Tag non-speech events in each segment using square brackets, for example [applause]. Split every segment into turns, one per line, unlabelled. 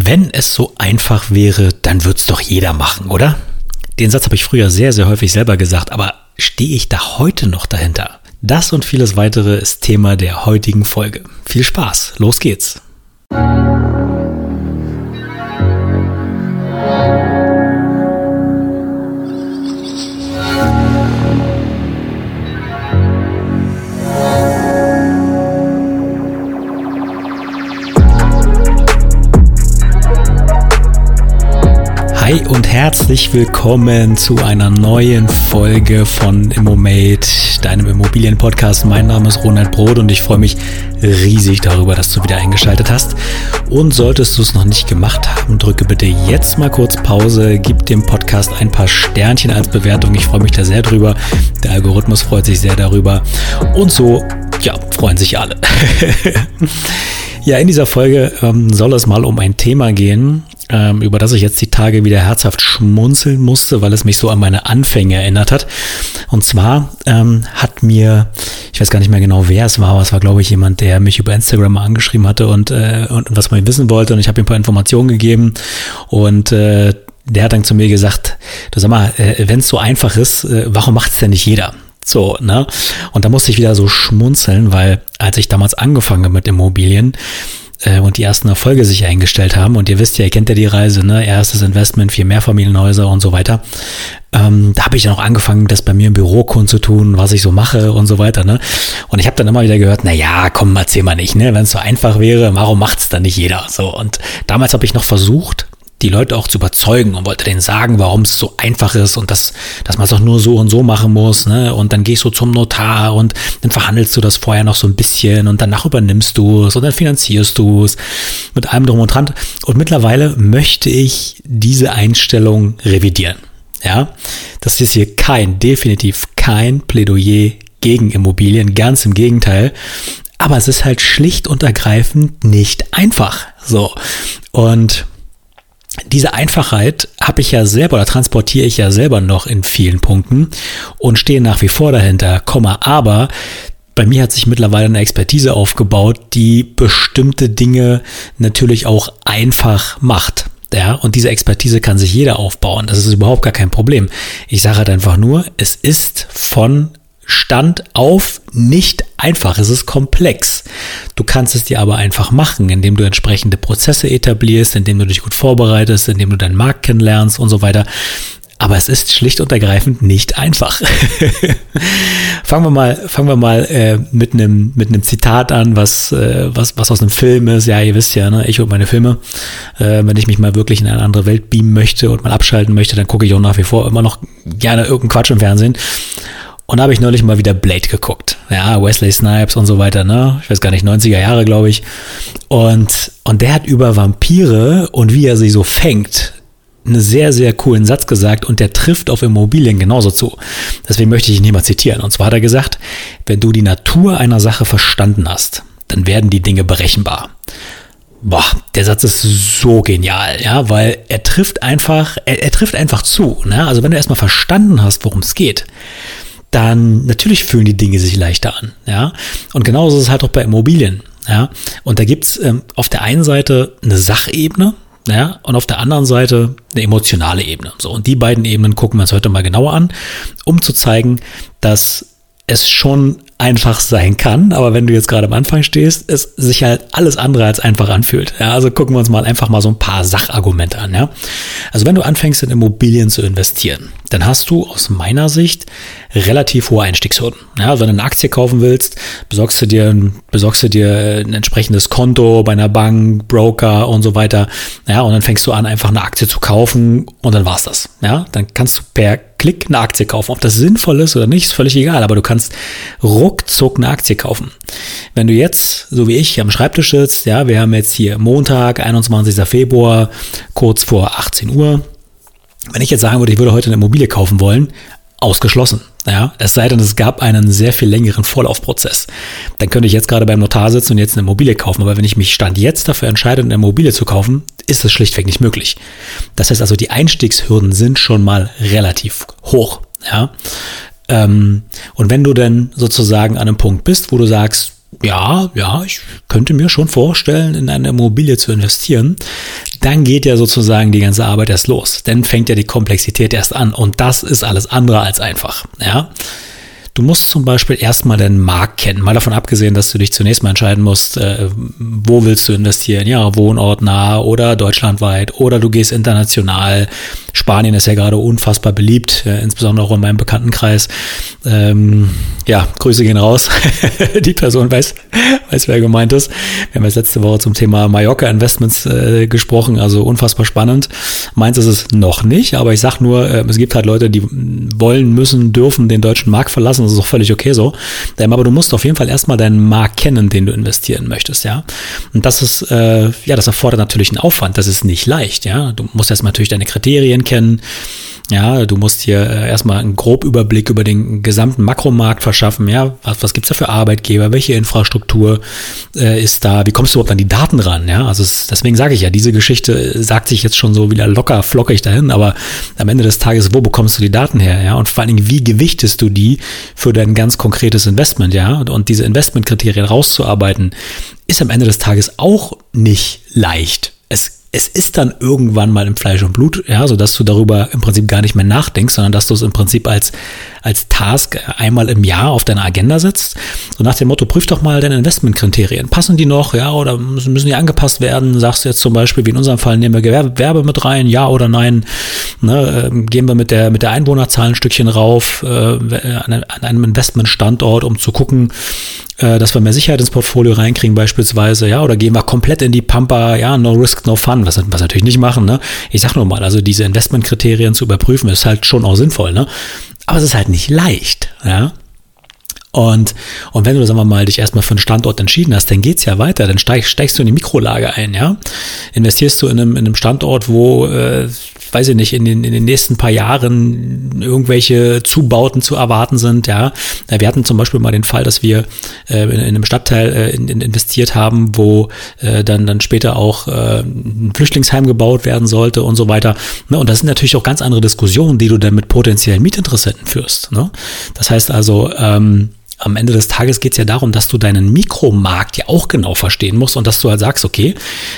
Wenn es so einfach wäre, dann würde es doch jeder machen, oder? Den Satz habe ich früher sehr, sehr häufig selber gesagt, aber stehe ich da heute noch dahinter? Das und vieles weitere ist Thema der heutigen Folge. Viel Spaß, los geht's! Hi und herzlich willkommen zu einer neuen Folge von Immomate, deinem Immobilienpodcast. Mein Name ist Ronald Brot und ich freue mich riesig darüber, dass du wieder eingeschaltet hast. Und solltest du es noch nicht gemacht haben, drücke bitte jetzt mal kurz Pause, gib dem Podcast ein paar Sternchen als Bewertung. Ich freue mich da sehr drüber. Der Algorithmus freut sich sehr darüber. Und so, ja, freuen sich alle. [laughs] Ja, in dieser Folge ähm, soll es mal um ein Thema gehen, ähm, über das ich jetzt die Tage wieder herzhaft schmunzeln musste, weil es mich so an meine Anfänge erinnert hat. Und zwar ähm, hat mir, ich weiß gar nicht mehr genau, wer es war, aber es war, glaube ich, jemand, der mich über Instagram mal angeschrieben hatte und, äh, und was man wissen wollte. Und ich habe ihm ein paar Informationen gegeben und äh, der hat dann zu mir gesagt, du sag mal, äh, wenn es so einfach ist, äh, warum macht es denn nicht jeder? So, ne? Und da musste ich wieder so schmunzeln, weil als ich damals angefangen habe mit Immobilien, äh, und die ersten Erfolge sich eingestellt haben. Und ihr wisst ja, ihr kennt ja die Reise, ne? Erstes Investment, vier Mehrfamilienhäuser und so weiter. Ähm, da habe ich dann auch angefangen, das bei mir im Büro kundzutun, was ich so mache und so weiter. Ne? Und ich habe dann immer wieder gehört, na ja, komm, erzähl mal nicht, ne? Wenn es so einfach wäre, warum macht's dann nicht jeder? So, und damals habe ich noch versucht, die Leute auch zu überzeugen und wollte denen sagen, warum es so einfach ist und dass, dass man es auch nur so und so machen muss. Ne? Und dann gehst du zum Notar und dann verhandelst du das vorher noch so ein bisschen und danach übernimmst du es und dann finanzierst du es mit allem drum und dran. Und mittlerweile möchte ich diese Einstellung revidieren. Ja, das ist hier kein, definitiv kein Plädoyer gegen Immobilien, ganz im Gegenteil. Aber es ist halt schlicht und ergreifend nicht einfach. So. Und diese Einfachheit habe ich ja selber oder transportiere ich ja selber noch in vielen Punkten und stehe nach wie vor dahinter, Komma, aber bei mir hat sich mittlerweile eine Expertise aufgebaut, die bestimmte Dinge natürlich auch einfach macht. Ja, und diese Expertise kann sich jeder aufbauen. Das ist überhaupt gar kein Problem. Ich sage halt einfach nur, es ist von Stand auf nicht einfach, es ist komplex. Du kannst es dir aber einfach machen, indem du entsprechende Prozesse etablierst, indem du dich gut vorbereitest, indem du deinen Markt kennenlernst und so weiter. Aber es ist schlicht und ergreifend nicht einfach. [laughs] fangen wir mal, fangen wir mal äh, mit einem mit einem Zitat an, was äh, was was aus einem Film ist. Ja, ihr wisst ja, ne, ich und meine Filme. Äh, wenn ich mich mal wirklich in eine andere Welt beamen möchte und mal abschalten möchte, dann gucke ich auch nach wie vor immer noch gerne irgendeinen Quatsch im Fernsehen. Und da habe ich neulich mal wieder Blade geguckt. Ja, Wesley Snipes und so weiter, ne? Ich weiß gar nicht, 90er Jahre, glaube ich. Und, und der hat über Vampire und wie er sie so fängt, einen sehr, sehr coolen Satz gesagt und der trifft auf Immobilien genauso zu. Deswegen möchte ich ihn hier mal zitieren. Und zwar hat er gesagt, wenn du die Natur einer Sache verstanden hast, dann werden die Dinge berechenbar. Boah, der Satz ist so genial, ja, weil er trifft einfach, er, er trifft einfach zu. Ne? Also wenn du erstmal verstanden hast, worum es geht, dann natürlich fühlen die Dinge sich leichter an. Ja? Und genauso ist es halt auch bei Immobilien. Ja? Und da gibt's ähm, auf der einen Seite eine Sachebene, ja, und auf der anderen Seite eine emotionale Ebene. So, und die beiden Ebenen gucken wir uns heute mal genauer an, um zu zeigen, dass es schon einfach sein kann, aber wenn du jetzt gerade am Anfang stehst, es sich halt alles andere als einfach anfühlt. Ja, also gucken wir uns mal einfach mal so ein paar Sachargumente an. Ja? Also wenn du anfängst in Immobilien zu investieren, dann hast du aus meiner Sicht relativ hohe Einstiegshürden. Ja, also wenn du eine Aktie kaufen willst, besorgst du dir, besorgst du dir ein entsprechendes Konto bei einer Bank, Broker und so weiter. Ja, und dann fängst du an, einfach eine Aktie zu kaufen und dann war's das. Ja, dann kannst du per Klick eine Aktie kaufen. Ob das sinnvoll ist oder nicht, ist völlig egal, aber du kannst ruckzuck eine Aktie kaufen. Wenn du jetzt, so wie ich, am Schreibtisch sitzt, ja, wir haben jetzt hier Montag, 21. Februar, kurz vor 18 Uhr, wenn ich jetzt sagen würde, ich würde heute eine Immobilie kaufen wollen, ausgeschlossen. Ja, es sei denn, es gab einen sehr viel längeren Vorlaufprozess. Dann könnte ich jetzt gerade beim Notar sitzen und jetzt eine Immobilie kaufen. Aber wenn ich mich Stand jetzt dafür entscheide, eine Immobilie zu kaufen, ist es schlichtweg nicht möglich. Das heißt also, die Einstiegshürden sind schon mal relativ hoch. Ja, ähm, und wenn du denn sozusagen an einem Punkt bist, wo du sagst, ja, ja, ich könnte mir schon vorstellen, in eine Immobilie zu investieren, dann geht ja sozusagen die ganze Arbeit erst los. Dann fängt ja die Komplexität erst an und das ist alles andere als einfach. Ja. Du musst zum Beispiel erstmal den Markt kennen. Mal davon abgesehen, dass du dich zunächst mal entscheiden musst, äh, wo willst du investieren? Ja, wohnortnah oder deutschlandweit oder du gehst international. Spanien ist ja gerade unfassbar beliebt, insbesondere auch in meinem Bekanntenkreis. Ähm, ja, Grüße gehen raus. [laughs] Die Person weiß, weiß, wer gemeint ist. Wir haben jetzt letzte Woche zum Thema Mallorca Investments äh, gesprochen, also unfassbar spannend. Meins ist es noch nicht, aber ich sag nur, äh, es gibt halt Leute, die wollen, müssen, dürfen den deutschen Markt verlassen das ist auch völlig okay so. Ähm, aber du musst auf jeden Fall erstmal deinen Markt kennen, den du investieren möchtest, ja. Und das ist, äh, ja, das erfordert natürlich einen Aufwand. Das ist nicht leicht, ja. Du musst erstmal natürlich deine Kriterien kennen. Ja, du musst hier äh, erstmal einen Grobüberblick über den gesamten Makromarkt verschaffen. Ja, was, was gibt's da für Arbeitgeber? Welche Infrastruktur äh, ist da? Wie kommst du überhaupt an die Daten ran? Ja, also es, deswegen sage ich ja, diese Geschichte sagt sich jetzt schon so wieder locker flockig dahin, aber am Ende des Tages, wo bekommst du die Daten her? Ja, und vor allen Dingen, wie gewichtest du die für dein ganz konkretes Investment? Ja, und diese Investmentkriterien rauszuarbeiten, ist am Ende des Tages auch nicht leicht. Es es ist dann irgendwann mal im Fleisch und Blut, ja, so dass du darüber im Prinzip gar nicht mehr nachdenkst, sondern dass du es im Prinzip als, als Task einmal im Jahr auf deiner Agenda setzt. So nach dem Motto, prüf doch mal deine Investmentkriterien. Passen die noch, ja, oder müssen, die angepasst werden? Sagst du jetzt zum Beispiel, wie in unserem Fall, nehmen wir Gewerbe mit rein, ja oder nein? Ne, äh, gehen wir mit der, mit der Einwohnerzahl ein Stückchen rauf, äh, an einem Investmentstandort, um zu gucken, äh, dass wir mehr Sicherheit ins Portfolio reinkriegen beispielsweise, ja, oder gehen wir komplett in die Pampa, ja, no risk, no fun, was, was natürlich nicht machen, ne? Ich sag nur mal, also diese Investmentkriterien zu überprüfen, ist halt schon auch sinnvoll, ne? Aber es ist halt nicht leicht, ja. Und, und wenn du, sagen wir mal, dich erstmal für einen Standort entschieden hast, dann geht's ja weiter. Dann steig, steigst du in die Mikrolage ein, ja. Investierst du in einem, in einem Standort, wo, äh, weiß ich nicht, in den, in den nächsten paar Jahren irgendwelche Zubauten zu erwarten sind, ja. Wir hatten zum Beispiel mal den Fall, dass wir äh, in, in einem Stadtteil äh, in, in investiert haben, wo äh, dann, dann später auch äh, ein Flüchtlingsheim gebaut werden sollte und so weiter. Ne? Und das sind natürlich auch ganz andere Diskussionen, die du dann mit potenziellen Mietinteressenten führst. Ne? Das heißt also, ähm, am Ende des Tages geht es ja darum, dass du deinen Mikromarkt ja auch genau verstehen musst und dass du halt sagst, okay,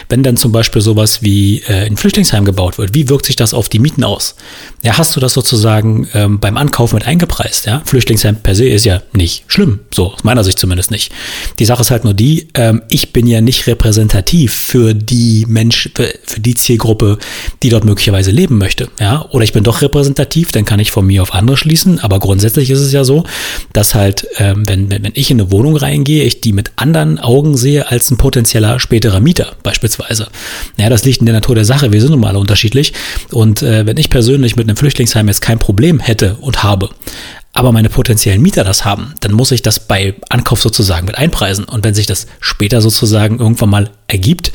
wenn dann zum Beispiel sowas wie äh, ein Flüchtlingsheim gebaut wird, wie wirkt sich das auf die Mieten aus? Ja, hast du das sozusagen ähm, beim Ankauf mit eingepreist? Ja, Flüchtlingsheim per se ist ja nicht schlimm, so aus meiner Sicht zumindest nicht. Die Sache ist halt nur die, ähm, ich bin ja nicht repräsentativ für die Mensch, für, die Zielgruppe, die dort möglicherweise leben möchte. Ja, oder ich bin doch repräsentativ, dann kann ich von mir auf andere schließen. Aber grundsätzlich ist es ja so, dass halt äh, ähm, wenn, wenn, wenn ich in eine Wohnung reingehe, ich die mit anderen Augen sehe als ein potenzieller späterer Mieter beispielsweise. Ja, das liegt in der Natur der Sache. Wir sind nun mal unterschiedlich. Und äh, wenn ich persönlich mit einem Flüchtlingsheim jetzt kein Problem hätte und habe, aber meine potenziellen Mieter das haben, dann muss ich das bei Ankauf sozusagen mit einpreisen. Und wenn sich das später sozusagen irgendwann mal ergibt,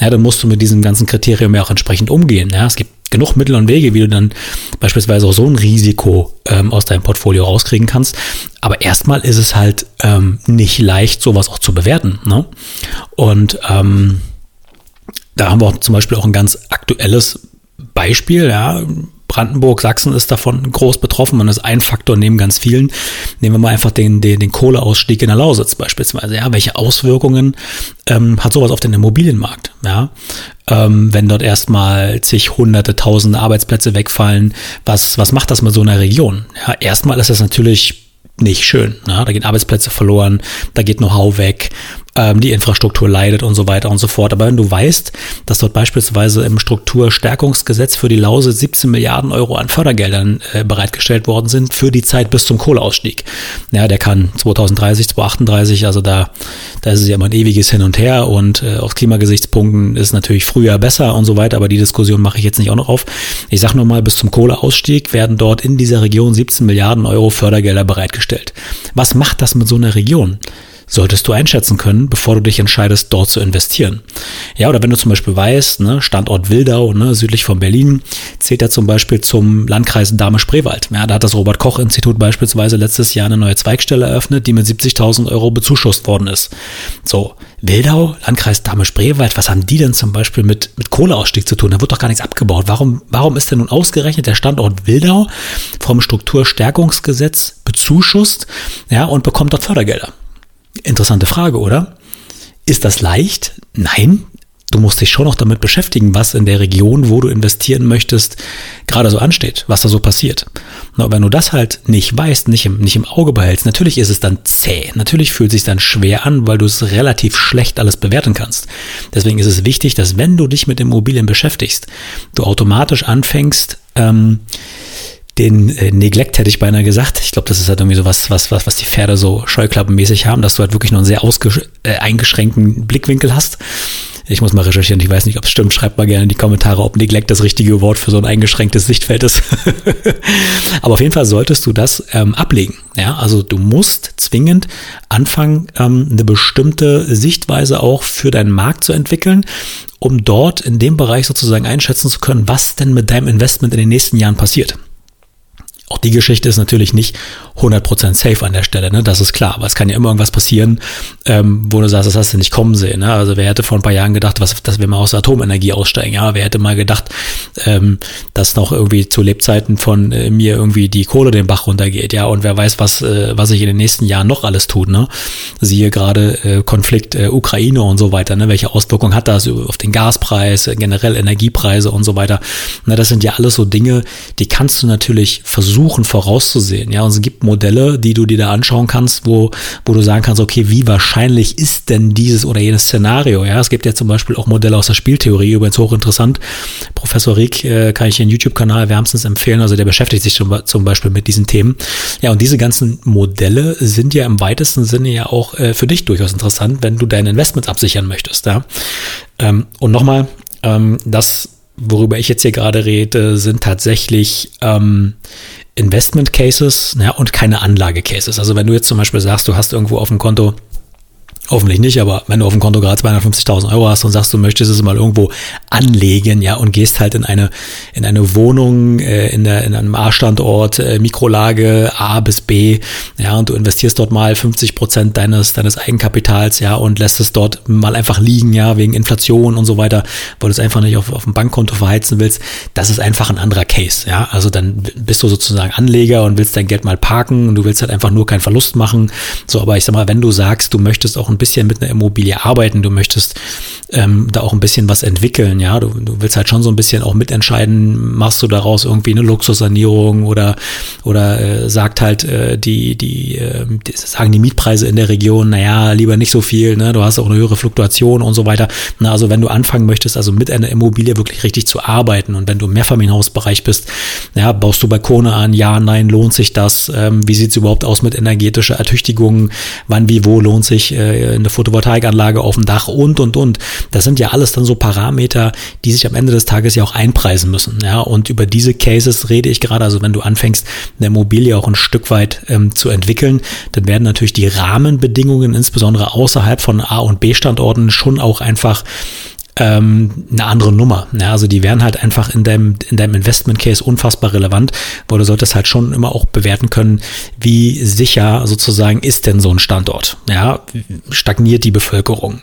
ja, dann musst du mit diesem ganzen Kriterium ja auch entsprechend umgehen. Ja, es gibt genug Mittel und Wege, wie du dann beispielsweise auch so ein Risiko ähm, aus deinem Portfolio rauskriegen kannst. Aber erstmal ist es halt ähm, nicht leicht, sowas auch zu bewerten. Ne? Und ähm, da haben wir auch zum Beispiel auch ein ganz aktuelles Beispiel, ja, Brandenburg, Sachsen ist davon groß betroffen. Man ist ein Faktor neben ganz vielen. Nehmen wir mal einfach den, den, den Kohleausstieg in der Lausitz beispielsweise. Ja, welche Auswirkungen ähm, hat sowas auf den Immobilienmarkt? Ja, ähm, wenn dort erstmal zig, hunderte, tausende Arbeitsplätze wegfallen, was, was macht das mit so einer Region? Ja, erstmal ist das natürlich nicht schön. Ne? Da gehen Arbeitsplätze verloren, da geht Know-how weg, ähm, die Infrastruktur leidet und so weiter und so fort. Aber wenn du weißt, dass dort beispielsweise im Strukturstärkungsgesetz für die Lause 17 Milliarden Euro an Fördergeldern äh, bereitgestellt worden sind für die Zeit bis zum Kohleausstieg. Ja, der kann 2030, 2038, also da, da ist es ja immer ein ewiges Hin und Her und äh, aus Klimagesichtspunkten ist natürlich früher besser und so weiter, aber die Diskussion mache ich jetzt nicht auch noch auf. Ich sage nur mal, bis zum Kohleausstieg werden dort in dieser Region 17 Milliarden Euro Fördergelder bereitgestellt. Was macht das mit so einer Region? Solltest du einschätzen können, bevor du dich entscheidest, dort zu investieren. Ja, oder wenn du zum Beispiel weißt, ne, Standort Wildau, ne, südlich von Berlin, zählt er zum Beispiel zum Landkreis Dahme-Spreewald. Ja, da hat das Robert-Koch-Institut beispielsweise letztes Jahr eine neue Zweigstelle eröffnet, die mit 70.000 Euro bezuschusst worden ist. So, Wildau, Landkreis Dahme-Spreewald, was haben die denn zum Beispiel mit, mit Kohleausstieg zu tun? Da wird doch gar nichts abgebaut. Warum, warum ist denn nun ausgerechnet der Standort Wildau vom Strukturstärkungsgesetz bezuschusst, ja, und bekommt dort Fördergelder? Interessante Frage, oder? Ist das leicht? Nein, du musst dich schon noch damit beschäftigen, was in der Region, wo du investieren möchtest, gerade so ansteht, was da so passiert. Na, wenn du das halt nicht weißt, nicht im, nicht im Auge behältst, natürlich ist es dann zäh. Natürlich fühlt es sich dann schwer an, weil du es relativ schlecht alles bewerten kannst. Deswegen ist es wichtig, dass wenn du dich mit Immobilien beschäftigst, du automatisch anfängst, ähm, den äh, Neglect hätte ich beinahe gesagt. Ich glaube, das ist halt irgendwie so was, was, was, was die Pferde so scheuklappenmäßig haben, dass du halt wirklich nur einen sehr äh, eingeschränkten Blickwinkel hast ich muss mal recherchieren, ich weiß nicht, ob es stimmt. Schreibt mal gerne in die Kommentare, ob Neglect das richtige Wort für so ein eingeschränktes Sichtfeld ist. [laughs] Aber auf jeden Fall solltest du das ähm, ablegen. Ja, also du musst zwingend anfangen, ähm, eine bestimmte Sichtweise auch für deinen Markt zu entwickeln, um dort in dem Bereich sozusagen einschätzen zu können, was denn mit deinem Investment in den nächsten Jahren passiert. Auch die Geschichte ist natürlich nicht 100% safe an der Stelle, ne? das ist klar. Aber es kann ja immer irgendwas passieren, ähm, wo du sagst, das hast du nicht kommen sehen. Ne? Also wer hätte vor ein paar Jahren gedacht, was, dass wir mal aus Atomenergie aussteigen? Ja, wer hätte mal gedacht, ähm, dass noch irgendwie zu Lebzeiten von äh, mir irgendwie die Kohle den Bach runtergeht? Ja, und wer weiß, was, äh, was sich in den nächsten Jahren noch alles tut. Ne? Siehe gerade äh, Konflikt äh, Ukraine und so weiter. Ne? Welche Auswirkungen hat das auf den Gaspreis, generell Energiepreise und so weiter? Na, das sind ja alles so Dinge, die kannst du natürlich versuchen vorauszusehen. Ja, und es gibt Modelle, die du dir da anschauen kannst, wo, wo du sagen kannst, okay, wie wahrscheinlich ist denn dieses oder jenes Szenario? Ja, es gibt ja zum Beispiel auch Modelle aus der Spieltheorie, übrigens hochinteressant. Professor Rieck äh, kann ich den YouTube-Kanal wärmstens empfehlen, also der beschäftigt sich zum, zum Beispiel mit diesen Themen. Ja, und diese ganzen Modelle sind ja im weitesten Sinne ja auch äh, für dich durchaus interessant, wenn du deine Investments absichern möchtest. Ja? Ähm, und nochmal, ähm, das worüber ich jetzt hier gerade rede, sind tatsächlich ähm, Investment Cases ja, und keine Anlage Cases. Also wenn du jetzt zum Beispiel sagst, du hast irgendwo auf dem Konto Hoffentlich nicht, aber wenn du auf dem Konto gerade 250.000 Euro hast und sagst, du möchtest es mal irgendwo anlegen, ja, und gehst halt in eine, in eine Wohnung, äh, in, der, in einem A-Standort, äh, Mikrolage A bis B, ja, und du investierst dort mal 50 Prozent deines, deines Eigenkapitals, ja, und lässt es dort mal einfach liegen, ja, wegen Inflation und so weiter, weil du es einfach nicht auf, auf dem Bankkonto verheizen willst, das ist einfach ein anderer Case, ja, also dann bist du sozusagen Anleger und willst dein Geld mal parken und du willst halt einfach nur keinen Verlust machen, so, aber ich sag mal, wenn du sagst, du möchtest auch ein ein bisschen mit einer Immobilie arbeiten, du möchtest ähm, da auch ein bisschen was entwickeln, ja, du, du willst halt schon so ein bisschen auch mitentscheiden, machst du daraus irgendwie eine Luxussanierung oder oder äh, sagt halt äh, die die, äh, die sagen die Mietpreise in der Region, naja, lieber nicht so viel, ne, du hast auch eine höhere Fluktuation und so weiter. Na, also wenn du anfangen möchtest, also mit einer Immobilie wirklich richtig zu arbeiten und wenn du im Mehrfamilienhausbereich bist, ja, baust du Balkone an, ja, nein, lohnt sich das? Ähm, wie sieht's überhaupt aus mit energetischer Ertüchtigung? Wann, wie, wo lohnt sich äh, eine Photovoltaikanlage auf dem Dach und, und, und. Das sind ja alles dann so Parameter, die sich am Ende des Tages ja auch einpreisen müssen. Ja, und über diese Cases rede ich gerade. Also wenn du anfängst, eine Immobilie auch ein Stück weit ähm, zu entwickeln, dann werden natürlich die Rahmenbedingungen, insbesondere außerhalb von A- und B-Standorten, schon auch einfach ähm, eine andere Nummer. Ja, also die wären halt einfach in deinem, in deinem Investment Case unfassbar relevant, weil du solltest halt schon immer auch bewerten können, wie sicher sozusagen ist denn so ein Standort. Ja, stagniert die Bevölkerung?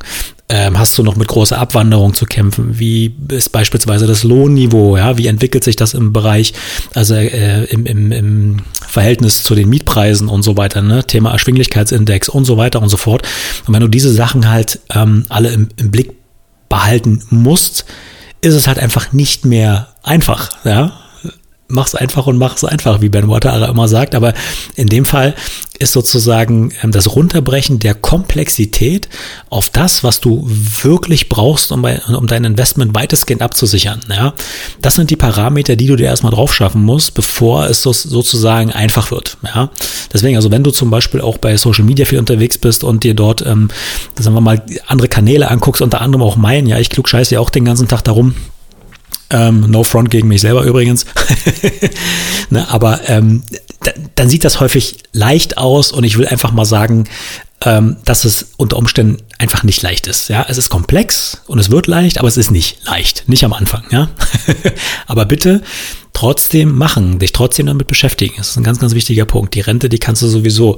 Ähm, hast du noch mit großer Abwanderung zu kämpfen? Wie ist beispielsweise das Lohnniveau? Ja, wie entwickelt sich das im Bereich, also äh, im, im, im Verhältnis zu den Mietpreisen und so weiter, ne? Thema Erschwinglichkeitsindex und so weiter und so fort. Und wenn du diese Sachen halt ähm, alle im, im Blick behalten musst, ist es halt einfach nicht mehr einfach, ja. Mach's einfach und mach's einfach, wie Ben Watara immer sagt. Aber in dem Fall ist sozusagen ähm, das Runterbrechen der Komplexität auf das, was du wirklich brauchst, um, um dein Investment weitestgehend abzusichern. Ja? Das sind die Parameter, die du dir erstmal drauf schaffen musst, bevor es so, sozusagen einfach wird. Ja? Deswegen, also wenn du zum Beispiel auch bei Social Media viel unterwegs bist und dir dort, ähm, sagen wir mal, andere Kanäle anguckst, unter anderem auch meinen, ja, ich klug scheiße ja auch den ganzen Tag darum, ähm, no front gegen mich selber übrigens. [laughs] ne, aber ähm, dann sieht das häufig leicht aus und ich will einfach mal sagen, ähm, dass es unter Umständen einfach nicht leicht ist. Ja, es ist komplex und es wird leicht, aber es ist nicht leicht, nicht am Anfang. Ja, [laughs] aber bitte trotzdem machen, dich trotzdem damit beschäftigen. Das ist ein ganz, ganz wichtiger Punkt. Die Rente, die kannst du sowieso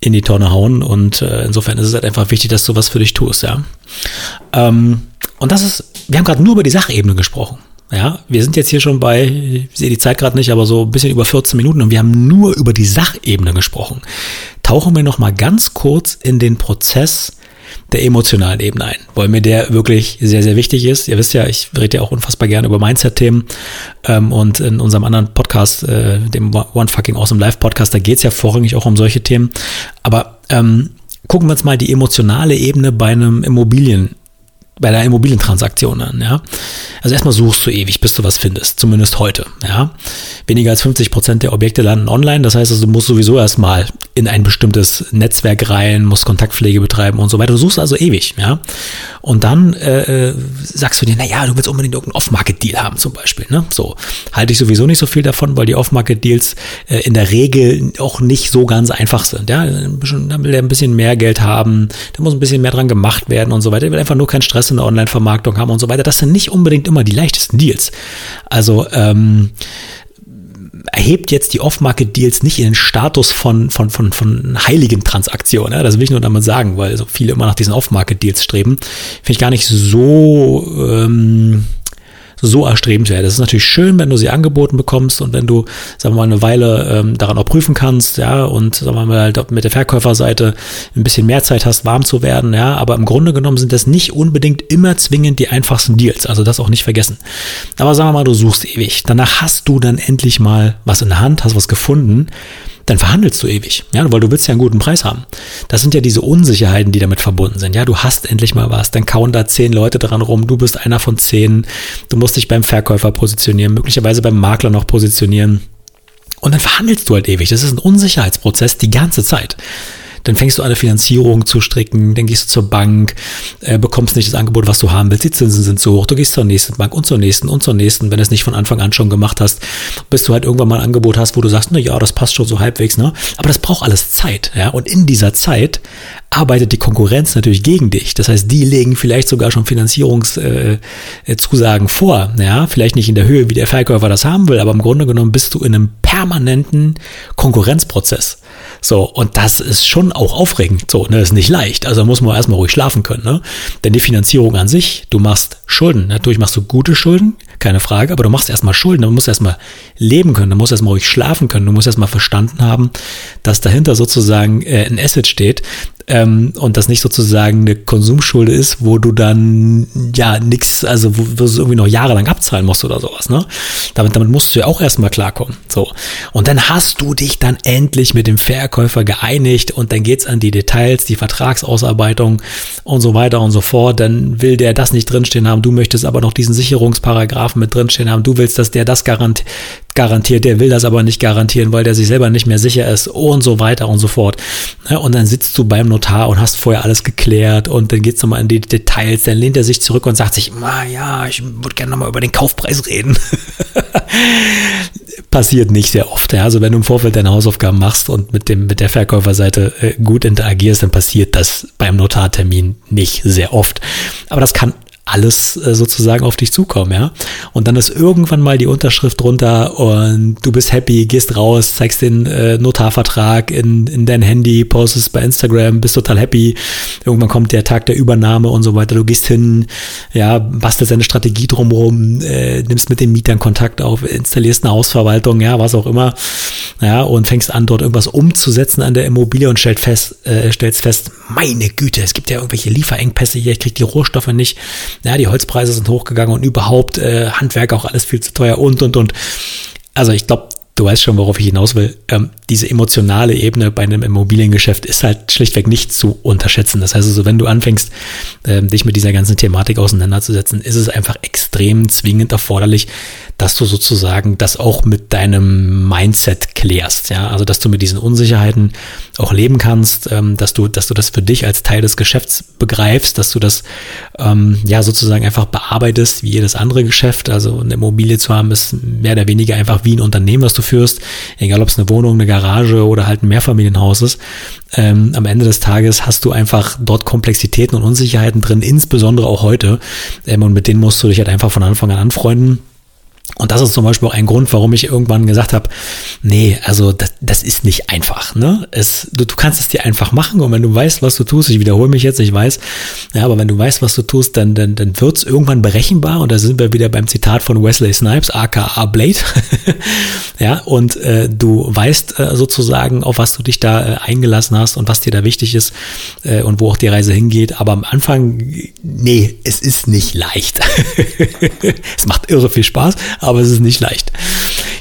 in die Tonne hauen und äh, insofern ist es halt einfach wichtig, dass du was für dich tust. Ja, ähm, und das ist, wir haben gerade nur über die Sachebene gesprochen. Ja, wir sind jetzt hier schon bei, ich sehe die Zeit gerade nicht, aber so ein bisschen über 14 Minuten und wir haben nur über die Sachebene gesprochen. Tauchen wir noch mal ganz kurz in den Prozess der emotionalen Ebene ein, weil mir der wirklich sehr, sehr wichtig ist. Ihr wisst ja, ich rede ja auch unfassbar gerne über Mindset-Themen ähm, und in unserem anderen Podcast, äh, dem One Fucking Awesome Life Podcast, da geht's ja vorrangig auch um solche Themen. Aber ähm, gucken wir uns mal die emotionale Ebene bei einem Immobilien bei der Immobilientransaktion an, ja. Also erstmal suchst du ewig, bis du was findest, zumindest heute, ja. Weniger als 50 Prozent der Objekte landen online, das heißt also, du musst sowieso erstmal in ein bestimmtes Netzwerk rein, musst Kontaktpflege betreiben und so weiter. Du suchst also ewig, ja. Und dann äh, äh sagst du dir, na ja, du willst unbedingt irgendeinen Off-Market-Deal haben zum Beispiel, ne. So, halte ich sowieso nicht so viel davon, weil die Off-Market-Deals äh, in der Regel auch nicht so ganz einfach sind, ja. Dann will der ein bisschen mehr Geld haben, da muss ein bisschen mehr dran gemacht werden und so weiter. Der will einfach nur keinen Stress in der Online-Vermarktung haben und so weiter. Das sind nicht unbedingt immer die leichtesten Deals. Also ähm, erhebt jetzt die Off-Market-Deals nicht in den Status von, von, von, von heiligen Transaktionen. Ja? Das will ich nur damit sagen, weil so viele immer nach diesen Off-Market-Deals streben. Finde ich gar nicht so ähm, so erstrebenswert. Es ist natürlich schön, wenn du sie angeboten bekommst und wenn du, sagen wir mal, eine Weile ähm, daran auch prüfen kannst, ja, und sagen wir mal mit der Verkäuferseite ein bisschen mehr Zeit hast, warm zu werden, ja, aber im Grunde genommen sind das nicht unbedingt immer zwingend die einfachsten Deals, also das auch nicht vergessen. Aber sagen wir mal, du suchst ewig. Danach hast du dann endlich mal was in der Hand, hast was gefunden dann verhandelst du ewig, ja, weil du willst ja einen guten Preis haben. Das sind ja diese Unsicherheiten, die damit verbunden sind. Ja, du hast endlich mal was, dann kauen da zehn Leute dran rum, du bist einer von zehn, du musst dich beim Verkäufer positionieren, möglicherweise beim Makler noch positionieren. Und dann verhandelst du halt ewig. Das ist ein Unsicherheitsprozess die ganze Zeit. Dann fängst du an, eine Finanzierung zu stricken, dann gehst du zur Bank, äh, bekommst nicht das Angebot, was du haben willst, die Zinsen sind zu hoch, du gehst zur nächsten Bank und zur nächsten und zur nächsten. Wenn du es nicht von Anfang an schon gemacht hast, bis du halt irgendwann mal ein Angebot hast, wo du sagst, na ja, das passt schon so halbwegs, ne? Aber das braucht alles Zeit, ja? Und in dieser Zeit arbeitet die Konkurrenz natürlich gegen dich. Das heißt, die legen vielleicht sogar schon Finanzierungszusagen äh, vor. Ja, vielleicht nicht in der Höhe, wie der Verkäufer das haben will, aber im Grunde genommen bist du in einem permanenten Konkurrenzprozess. So, und das ist schon auch aufregend. So, ne, ist nicht leicht. Also muss man erstmal ruhig schlafen können, ne? Denn die Finanzierung an sich, du machst Schulden. Natürlich machst du gute Schulden, keine Frage, aber du machst erstmal Schulden, du musst erstmal leben können, du musst erstmal ruhig schlafen können, du musst erstmal verstanden haben, dass dahinter sozusagen äh, ein Asset steht, ähm, und das nicht sozusagen eine Konsumschulde ist, wo du dann ja nichts, also wo, wo du irgendwie noch jahrelang abzahlen musst oder sowas, ne? Damit, damit musst du ja auch erstmal klarkommen. So. Und dann hast du dich dann endlich mit dem Verkäufer geeinigt und dann geht's an die Details, die Vertragsausarbeitung und so weiter und so fort. Dann will der das nicht drinstehen haben, du möchtest aber noch diesen Sicherungsparagraphen mit drinstehen haben, du willst, dass der das garantiert garantiert, der will das aber nicht garantieren, weil der sich selber nicht mehr sicher ist und so weiter und so fort. Und dann sitzt du beim Notar und hast vorher alles geklärt und dann geht's nochmal in die Details, dann lehnt er sich zurück und sagt sich, ja, ich würde gerne nochmal über den Kaufpreis reden. [laughs] Passiert nicht sehr oft. Also wenn du im Vorfeld deine Hausaufgaben machst und mit dem mit der Verkäuferseite äh, gut interagierst, dann passiert das beim Notartermin nicht sehr oft. Aber das kann alles äh, sozusagen auf dich zukommen, ja. Und dann ist irgendwann mal die Unterschrift drunter und du bist happy, gehst raus, zeigst den äh, Notarvertrag in, in dein Handy, postest bei Instagram, bist total happy. Irgendwann kommt der Tag der Übernahme und so weiter. Du gehst hin, ja, bastelst deine Strategie drumherum, äh, nimmst mit den Mietern Kontakt auf, installierst eine Hausverwaltung, ja, was auch immer, ja, und fängst an, dort irgendwas umzusetzen an der Immobilie und stellst fest, äh, stellst fest, meine Güte, es gibt ja irgendwelche Lieferengpässe hier, ich krieg die Rohstoffe nicht ja, die Holzpreise sind hochgegangen und überhaupt äh, Handwerk auch alles viel zu teuer und und und. Also ich glaube, du weißt schon, worauf ich hinaus will. Ähm, diese emotionale Ebene bei einem Immobiliengeschäft ist halt schlichtweg nicht zu unterschätzen. Das heißt also, wenn du anfängst, ähm, dich mit dieser ganzen Thematik auseinanderzusetzen, ist es einfach extrem zwingend erforderlich, dass du sozusagen das auch mit deinem Mindset klärst. Ja, also dass du mit diesen Unsicherheiten auch leben kannst, ähm, dass du, dass du das für dich als Teil des Geschäfts begreifst, dass du das ähm, ja sozusagen einfach bearbeitest wie jedes andere Geschäft. Also eine Immobilie zu haben ist mehr oder weniger einfach wie ein Unternehmen, was du führst, egal ob es eine Wohnung, eine Garage oder halt ein Mehrfamilienhaus ist. Ähm, am Ende des Tages hast du einfach dort Komplexitäten und Unsicherheiten drin, insbesondere auch heute. Ähm, und mit denen musst du dich halt einfach von Anfang an anfreunden Und das ist zum Beispiel auch ein Grund, warum ich irgendwann gesagt habe, nee, also das, das ist nicht einfach. Ne? Es, du, du kannst es dir einfach machen und wenn du weißt, was du tust, ich wiederhole mich jetzt, ich weiß, ja, aber wenn du weißt, was du tust, dann, dann, dann wird es irgendwann berechenbar und da sind wir wieder beim Zitat von Wesley Snipes, aka Blade. [laughs] ja, und äh, du weißt äh, sozusagen, auf was du dich da äh, eingelassen hast und was dir da wichtig ist äh, und wo auch die Reise hingeht. Aber am Anfang, nee, es ist nicht leicht. [laughs] es macht irre viel Spaß, aber es ist nicht leicht.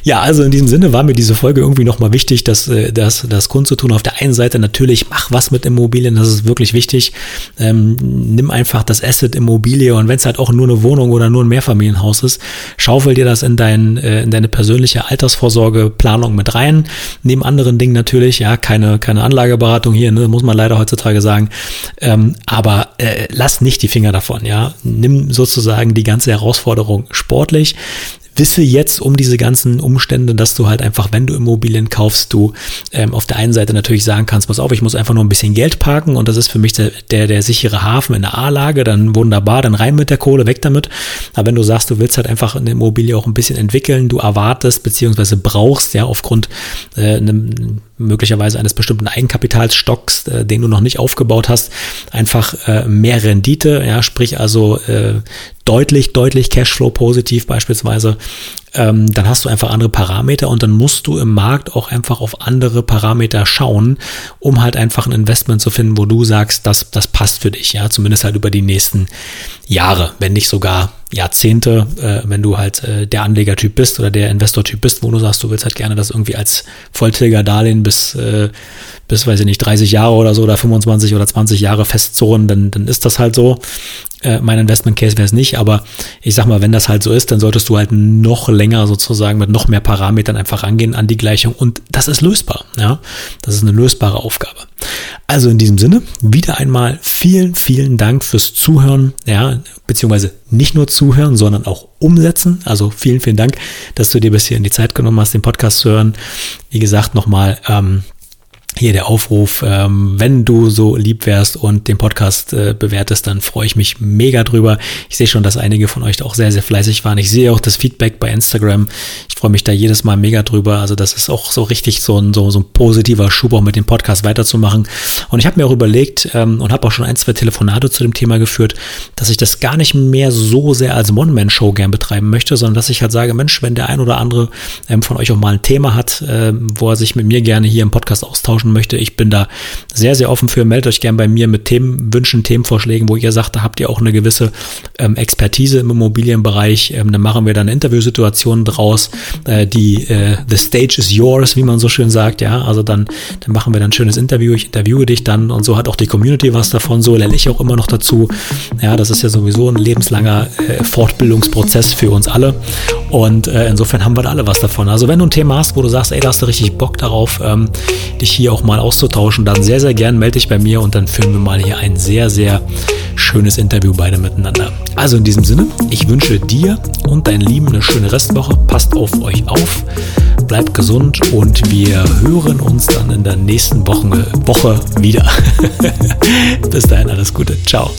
Ja, also in diesem Sinne war mir diese Folge irgendwie nochmal wichtig, dass äh, das, das kundzutun. Auf der einen Seite natürlich, mach was mit Immobilien, das ist wirklich wichtig. Ähm, nimm einfach das Asset Immobilie und wenn es halt auch nur eine Wohnung oder nur ein Mehrfamilienhaus ist, schaufel dir das in, dein, äh, in deine persönliche Altersvorsorgeplanung mit rein. Neben anderen Dingen natürlich, ja, keine, keine Anlageberatung hier, ne, muss man leider heutzutage sagen. Ähm, aber äh, lass nicht die Finger davon, ja. Nimm sozusagen die ganze Herausforderung sportlich wisse jetzt um diese ganzen Umstände, dass du halt einfach, wenn du Immobilien kaufst, du ähm, auf der einen Seite natürlich sagen kannst, pass auf, ich muss einfach nur ein bisschen Geld parken und das ist für mich der, der, der sichere Hafen in der A-Lage, dann wunderbar, dann rein mit der Kohle, weg damit. Aber wenn du sagst, du willst halt einfach eine Immobilie auch ein bisschen entwickeln, du erwartest beziehungsweise brauchst ja aufgrund äh, einem möglicherweise eines bestimmten Eigenkapitalstocks, äh, den du noch nicht aufgebaut hast, einfach äh, mehr Rendite, ja, sprich also äh, deutlich, deutlich Cashflow positiv beispielsweise, ähm, dann hast du einfach andere Parameter und dann musst du im Markt auch einfach auf andere Parameter schauen, um halt einfach ein Investment zu finden, wo du sagst, das, das passt für dich, ja, zumindest halt über die nächsten Jahre, wenn nicht sogar Jahrzehnte, äh, wenn du halt äh, der Anlegertyp bist oder der Investortyp bist, wo du sagst, du willst halt gerne das irgendwie als Volltilger-Darlehen bis, äh, bis, weiß ich nicht, 30 Jahre oder so oder 25 oder 20 Jahre festzurren, dann, dann ist das halt so. Äh, mein Investment Case wäre es nicht, aber ich sag mal, wenn das halt so ist, dann solltest du halt noch länger sozusagen mit noch mehr Parametern einfach rangehen an die Gleichung und das ist lösbar, ja. Das ist eine lösbare Aufgabe. Also in diesem Sinne, wieder einmal vielen, vielen Dank fürs Zuhören, ja, beziehungsweise nicht nur zuhören, sondern auch umsetzen. Also vielen, vielen Dank, dass du dir bis hierhin die Zeit genommen hast, den Podcast zu hören. Wie gesagt, nochmal, ähm, hier der Aufruf, ähm, wenn du so lieb wärst und den Podcast äh, bewertest, dann freue ich mich mega drüber. Ich sehe schon, dass einige von euch da auch sehr, sehr fleißig waren. Ich sehe auch das Feedback bei Instagram. Ich freue mich da jedes Mal mega drüber. Also das ist auch so richtig so ein, so, so ein positiver Schub, auch mit dem Podcast weiterzumachen. Und ich habe mir auch überlegt ähm, und habe auch schon ein, zwei Telefonate zu dem Thema geführt, dass ich das gar nicht mehr so sehr als One-Man-Show gern betreiben möchte, sondern dass ich halt sage, Mensch, wenn der ein oder andere ähm, von euch auch mal ein Thema hat, äh, wo er sich mit mir gerne hier im Podcast austauscht, austauschen möchte. Ich bin da sehr, sehr offen für. Meldet euch gerne bei mir mit Themenwünschen, Themenvorschlägen, wo ihr sagt, da habt ihr auch eine gewisse ähm, Expertise im Immobilienbereich. Ähm, dann machen wir dann Interviewsituationen draus. Äh, die äh, The Stage is yours, wie man so schön sagt. Ja, also dann, dann machen wir dann ein schönes Interview. Ich interviewe dich dann und so hat auch die Community was davon. So lerne ich auch immer noch dazu. Ja, das ist ja sowieso ein lebenslanger äh, Fortbildungsprozess für uns alle. Und äh, insofern haben wir da alle was davon. Also wenn du ein Thema hast, wo du sagst, ey, da hast du richtig Bock darauf, ähm, dich hier auch mal auszutauschen, dann sehr, sehr gern melde dich bei mir und dann führen wir mal hier ein sehr, sehr schönes Interview beide miteinander. Also in diesem Sinne, ich wünsche dir und deinen Lieben eine schöne Restwoche. Passt auf euch auf, bleibt gesund und wir hören uns dann in der nächsten Woche, Woche wieder. [laughs] Bis dahin alles Gute. Ciao.